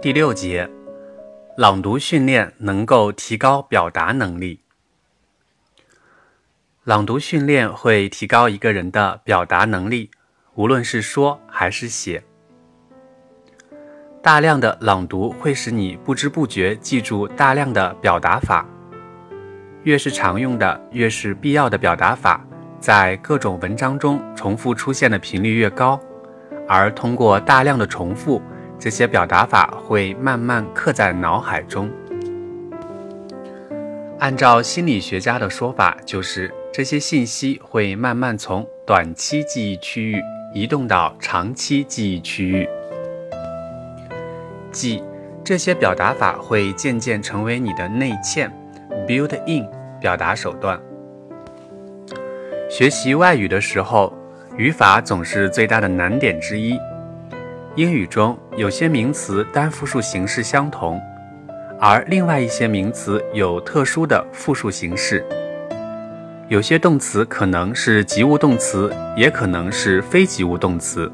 第六节，朗读训练能够提高表达能力。朗读训练会提高一个人的表达能力，无论是说还是写。大量的朗读会使你不知不觉记住大量的表达法，越是常用的，越是必要的表达法，在各种文章中重复出现的频率越高，而通过大量的重复。这些表达法会慢慢刻在脑海中。按照心理学家的说法，就是这些信息会慢慢从短期记忆区域移动到长期记忆区域，即这些表达法会渐渐成为你的内嵌 （build-in） 表达手段。学习外语的时候，语法总是最大的难点之一。英语中有些名词单复数形式相同，而另外一些名词有特殊的复数形式。有些动词可能是及物动词，也可能是非及物动词。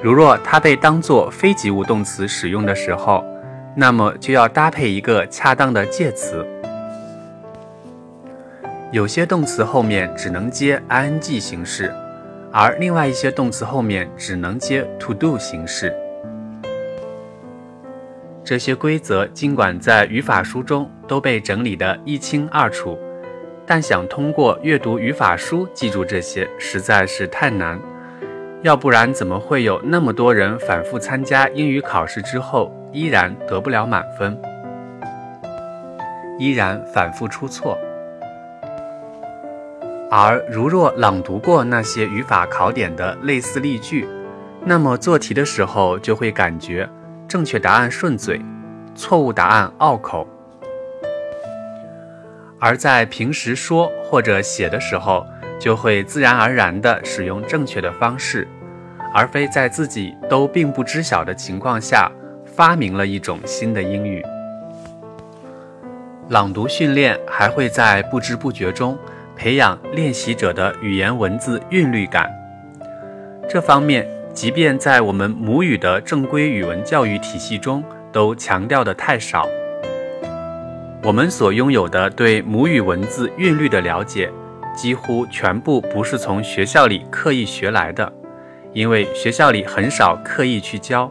如若它被当作非及物动词使用的时候，那么就要搭配一个恰当的介词。有些动词后面只能接 ing 形式。而另外一些动词后面只能接 to do 形式。这些规则尽管在语法书中都被整理得一清二楚，但想通过阅读语法书记住这些实在是太难。要不然怎么会有那么多人反复参加英语考试之后依然得不了满分，依然反复出错？而如若朗读过那些语法考点的类似例句，那么做题的时候就会感觉正确答案顺嘴，错误答案拗口。而在平时说或者写的时候，就会自然而然地使用正确的方式，而非在自己都并不知晓的情况下发明了一种新的英语。朗读训练还会在不知不觉中。培养练习者的语言文字韵律感，这方面即便在我们母语的正规语文教育体系中都强调的太少。我们所拥有的对母语文字韵律的了解，几乎全部不是从学校里刻意学来的，因为学校里很少刻意去教，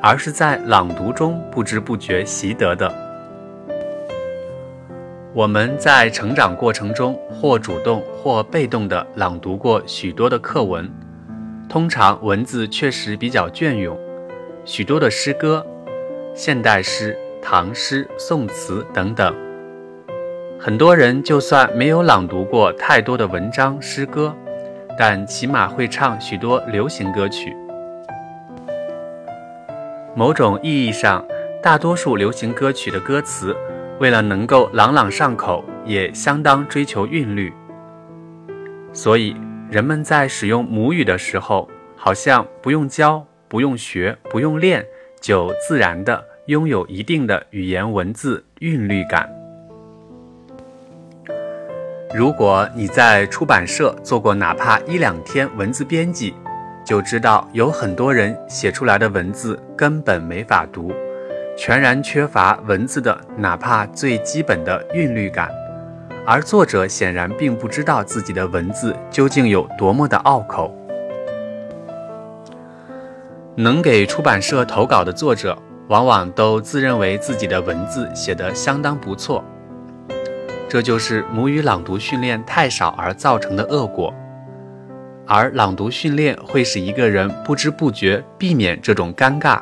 而是在朗读中不知不觉习得的。我们在成长过程中，或主动或被动地朗读过许多的课文，通常文字确实比较隽永，许多的诗歌、现代诗、唐诗、宋词等等。很多人就算没有朗读过太多的文章诗歌，但起码会唱许多流行歌曲。某种意义上，大多数流行歌曲的歌词。为了能够朗朗上口，也相当追求韵律，所以人们在使用母语的时候，好像不用教、不用学、不用练，就自然的拥有一定的语言文字韵律感。如果你在出版社做过哪怕一两天文字编辑，就知道有很多人写出来的文字根本没法读。全然缺乏文字的哪怕最基本的韵律感，而作者显然并不知道自己的文字究竟有多么的拗口。能给出版社投稿的作者，往往都自认为自己的文字写得相当不错，这就是母语朗读训练太少而造成的恶果。而朗读训练会使一个人不知不觉避免这种尴尬。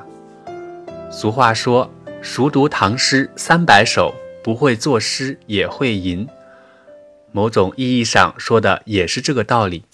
俗话说：“熟读唐诗三百首，不会作诗也会吟。”某种意义上说的也是这个道理。